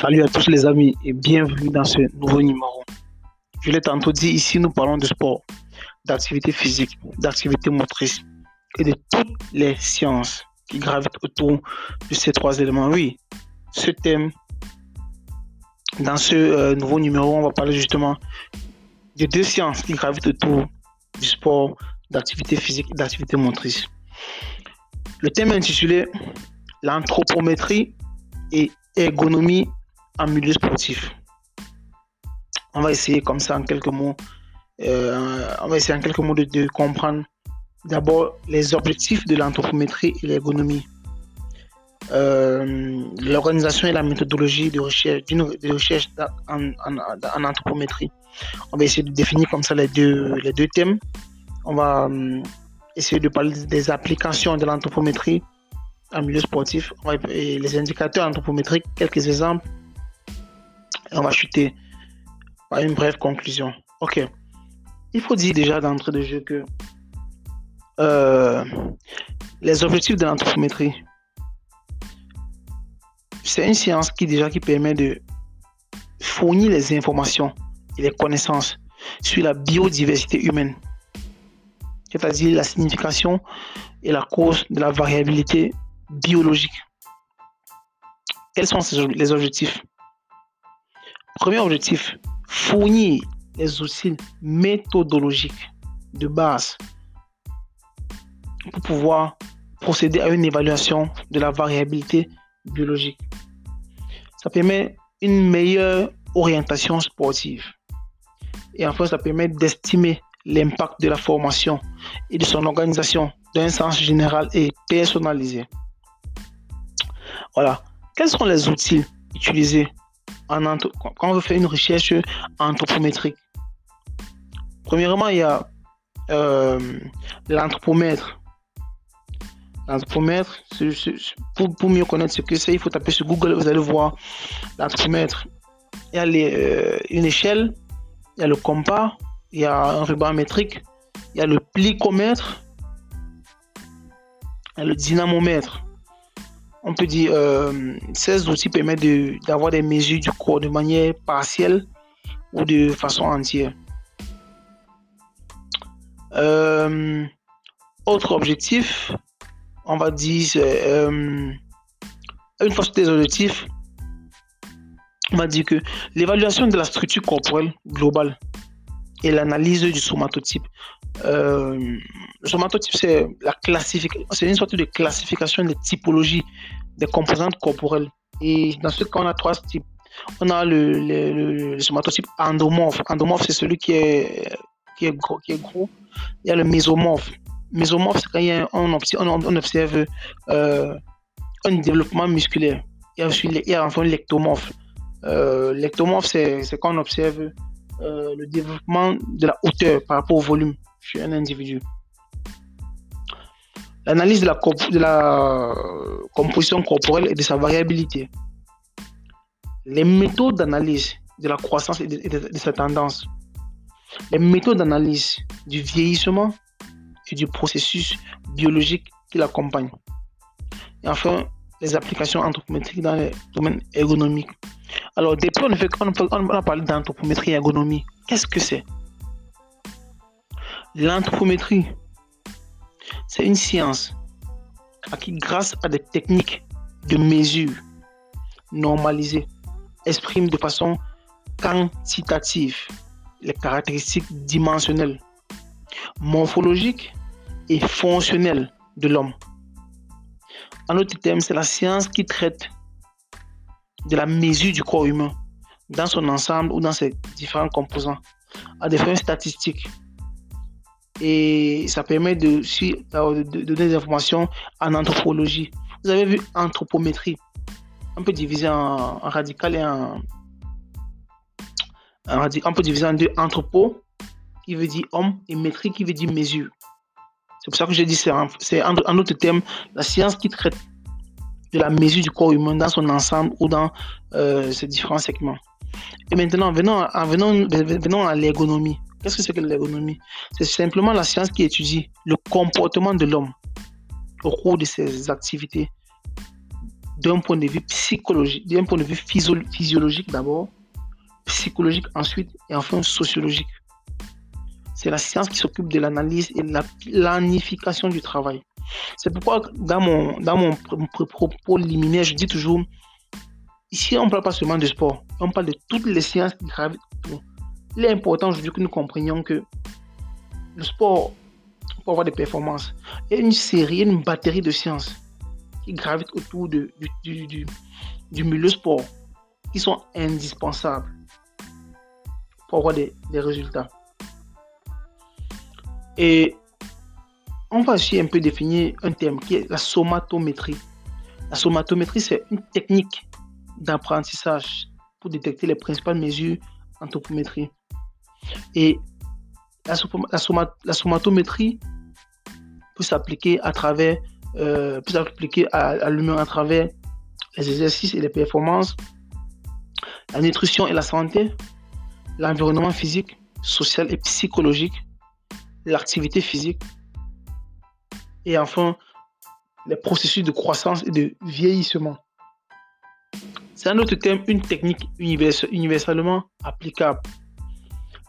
Salut à tous les amis et bienvenue dans ce nouveau numéro. Je l'ai tantôt dit, ici nous parlons de sport, d'activité physique, d'activité motrice et de toutes les sciences qui gravitent autour de ces trois éléments. Oui, ce thème, dans ce euh, nouveau numéro, on va parler justement de deux sciences qui gravitent autour du sport, d'activité physique et d'activité motrice. Le thème est intitulé L'anthropométrie et ergonomie en milieu sportif. On va essayer comme ça en quelques mots. Euh, on va essayer en quelques mots de, comprendre d'abord les objectifs de l'anthropométrie et l'ergonomie. Euh, l'organisation et la méthodologie de recherche, de recherche en, anthropométrie. On va essayer de définir comme ça les deux, les deux thèmes. On va euh, essayer de parler des applications de l'anthropométrie en milieu sportif et les indicateurs anthropométriques, quelques exemples on va chuter par une brève conclusion. Ok. Il faut dire déjà d'entrée de jeu que euh, les objectifs de l'anthropométrie, c'est une science qui déjà qui permet de fournir les informations et les connaissances sur la biodiversité humaine, c'est-à-dire la signification et la cause de la variabilité biologique. Quels sont les objectifs? Premier objectif, fournir les outils méthodologiques de base pour pouvoir procéder à une évaluation de la variabilité biologique. Ça permet une meilleure orientation sportive. Et enfin, ça permet d'estimer l'impact de la formation et de son organisation d'un sens général et personnalisé. Voilà. Quels sont les outils utilisés quand on veut faire une recherche anthropométrique. Premièrement, il y a euh, l'anthropomètre. L'anthropomètre, pour, mieux connaître ce que c'est, il faut taper sur Google, vous allez voir l'anthropomètre. Il y a euh, une échelle, il y a le compas, il y a un ruban métrique, il y a le plicomètre, il y a le dynamomètre on peut dire, euh, ces outils permettent d'avoir des mesures du corps de manière partielle ou de façon entière. Euh, autre objectif, on va dire, euh, une fois les objectifs, on va dire que l'évaluation de la structure corporelle globale et l'analyse du somatotype. le somatotype, c'est la c'est une sorte de classification des typologies des composantes corporelles. Et dans ce cas, on a trois types. On a le, le, somatotype endomorphe. Endomorphe, c'est celui qui est, qui, est gros, qui est gros. Il y a le mésomorphe. Mésomorphe, c'est quand on, observe euh, un développement musculaire. Il y a, il y a enfin l'ectomorphe. Euh, l'ectomorphe, c'est quand on observe euh, le développement de la hauteur par rapport au volume chez un individu. L'analyse de la, la composition corporelle et de sa variabilité. Les méthodes d'analyse de la croissance et de, sa tendance. Les méthodes d'analyse du vieillissement et du processus biologique qui l'accompagnent. Et enfin, les applications anthropométriques dans le domaine ergonomique. Alors, depuis, on, fait, on, on a parlé d'anthropométrie et ergonomie. Qu'est-ce que c'est? L'anthropométrie, c'est une science qui, grâce à des techniques de mesure normalisées, exprime de façon quantitative les caractéristiques dimensionnelles, morphologiques et fonctionnelles de l'homme. En d'autres termes, c'est la science qui traite de la mesure du corps humain dans son ensemble ou dans ses différents composants à des fins statistiques et ça permet de, donner des informations en anthropologie. Vous avez vu anthropométrie. On peut diviser en, radical et en, on peut diviser en deux anthropo qui veut dire homme et métrique qui veut dire mesure. C'est pour ça que j'ai dit c'est en, en autre terme la science qui traite de la mesure du corps humain dans son ensemble ou dans euh, ses différents segments. Et maintenant, venons à l'ergonomie. Qu'est-ce que c'est que l'ergonomie? C'est simplement la science qui étudie le comportement de l'homme au cours de ses activités d'un point de vue psychologique, d'un point de vue physiologique d'abord, psychologique ensuite et enfin sociologique. C'est la science qui s'occupe de l'analyse et de la planification du travail. C'est pourquoi dans mon, dans mon propos liminaire, je dis toujours, ici on ne parle pas seulement de sport, on parle de toutes les sciences qui gravitent. Il est important aujourd'hui que nous comprenions que le sport, pour avoir des performances, il y a une série, une batterie de sciences qui gravitent autour du, milieu sport, qui sont indispensables pour avoir des, résultats. Et on va aussi un peu définir un terme qui est la somatométrie. La somatométrie, c'est une technique d'apprentissage pour détecter les principales mesures anthropométrie. Et la, somatométrie peut s'appliquer à travers, euh, peut s'appliquer à, l'humain à travers les exercices et les performances, la nutrition et la santé, l'environnement physique, social et psychologique, l'activité physique, et enfin les processus de croissance et de vieillissement. C'est un autre thème, une technique universellement applicable,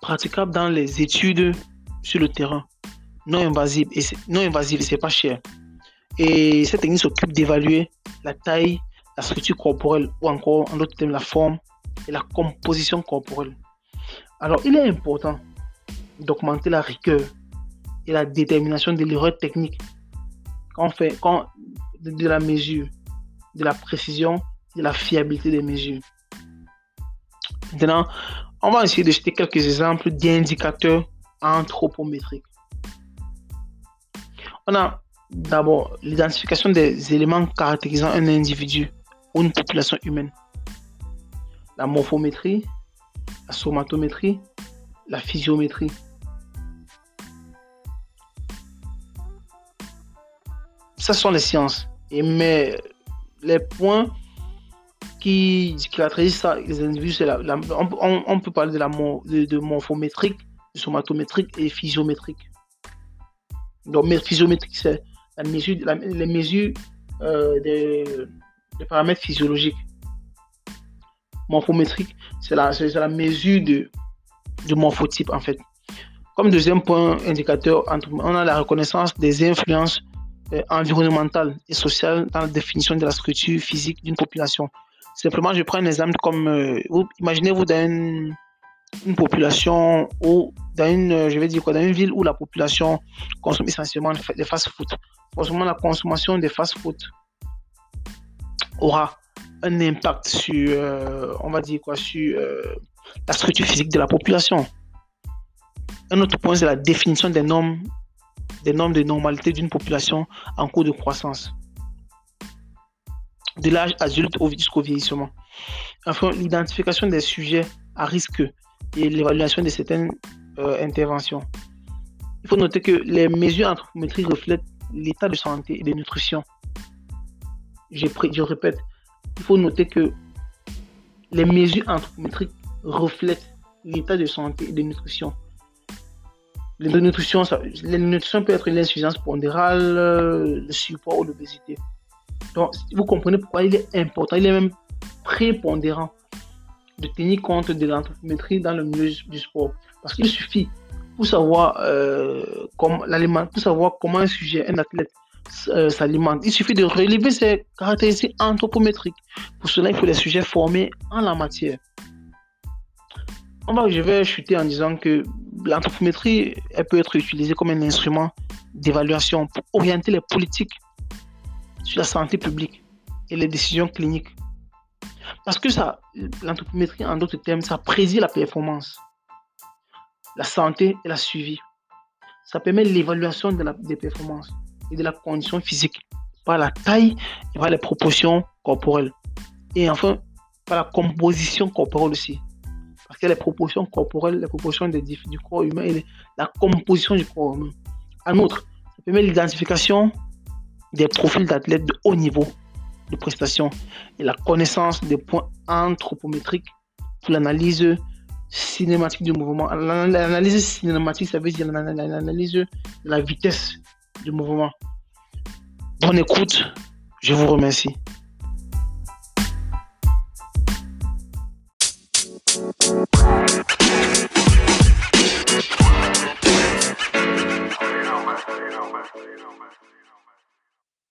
praticable dans les études sur le terrain, non invasive et non invasive, c'est pas cher. Et cette technique s'occupe d'évaluer la taille, la structure corporelle ou encore en d'autres termes la forme et la composition corporelle. Alors, il est important d'augmenter la rigueur et la détermination de l'erreur technique quand fait de la mesure, de la précision de la fiabilité des mesures. Maintenant, on va essayer de citer quelques exemples d'indicateurs anthropométriques. On a d'abord l'identification des éléments caractérisant un individu ou une population humaine. La morphométrie, la somatométrie, la physiométrie. Ça sont les sciences. Et mais les points qui, caractérise ça, les individus, c'est la, on, peut parler de la de, morphométrique, de somatométrique et physiométrique. Donc, physiométrique, c'est la mesure, les mesures euh, des, paramètres physiologiques. Morphométrique, c'est la, la mesure de, du morphotype, en fait. Comme deuxième point indicateur, on a la reconnaissance des influences euh, environnementales et sociales dans la définition de la structure physique d'une population. Simplement, je prends un exemple comme, euh, imaginez-vous dans une, population ou dans une, euh, je vais dire quoi, dans une ville où la population consomme essentiellement des fast-food. Forcément, la consommation des fast-food aura un impact sur, euh, on va dire quoi, sur la structure physique de la population. Un autre point, c'est la définition des normes, des normes de normalité d'une population en cours de croissance de l'âge adulte jusqu'au vieillissement. Enfin, l'identification des sujets à risque et l'évaluation de certaines euh, interventions. Il faut noter que les mesures anthropométriques reflètent l'état de santé et de nutrition. Je, répète, il faut noter que les mesures anthropométriques reflètent l'état de santé et de nutrition. Les nutrition, ça, les nutrition peut être l'insuffisance pondérale, le surpoids ou l'obésité. Vous comprenez pourquoi il est important, il est même prépondérant de tenir compte de l'anthropométrie dans le milieu du sport. Parce qu'il suffit pour savoir, euh, comment, pour savoir comment un sujet, un athlète euh, s'alimente, il suffit de relever ses caractéristiques anthropométriques. Pour cela, il faut des sujets formés en la matière. Je vais chuter en disant que l'anthropométrie elle peut être utilisée comme un instrument d'évaluation pour orienter les politiques sur la santé publique et les décisions cliniques. Parce que ça, l'anthropométrie, en d'autres termes, ça prédit la performance, la santé et la suivi. Ça permet l'évaluation de des performances et de la condition physique par la taille et par les proportions corporelles. Et enfin, par la composition corporelle aussi. Parce que les proportions corporelles, les proportions du corps humain et la composition du corps humain. En outre, ça permet l'identification des profils d'athlètes de haut niveau de prestation et la connaissance des points anthropométriques pour l'analyse cinématique du mouvement. L'analyse cinématique, ça veut dire l'analyse de la vitesse du mouvement. Bonne écoute, je vous remercie.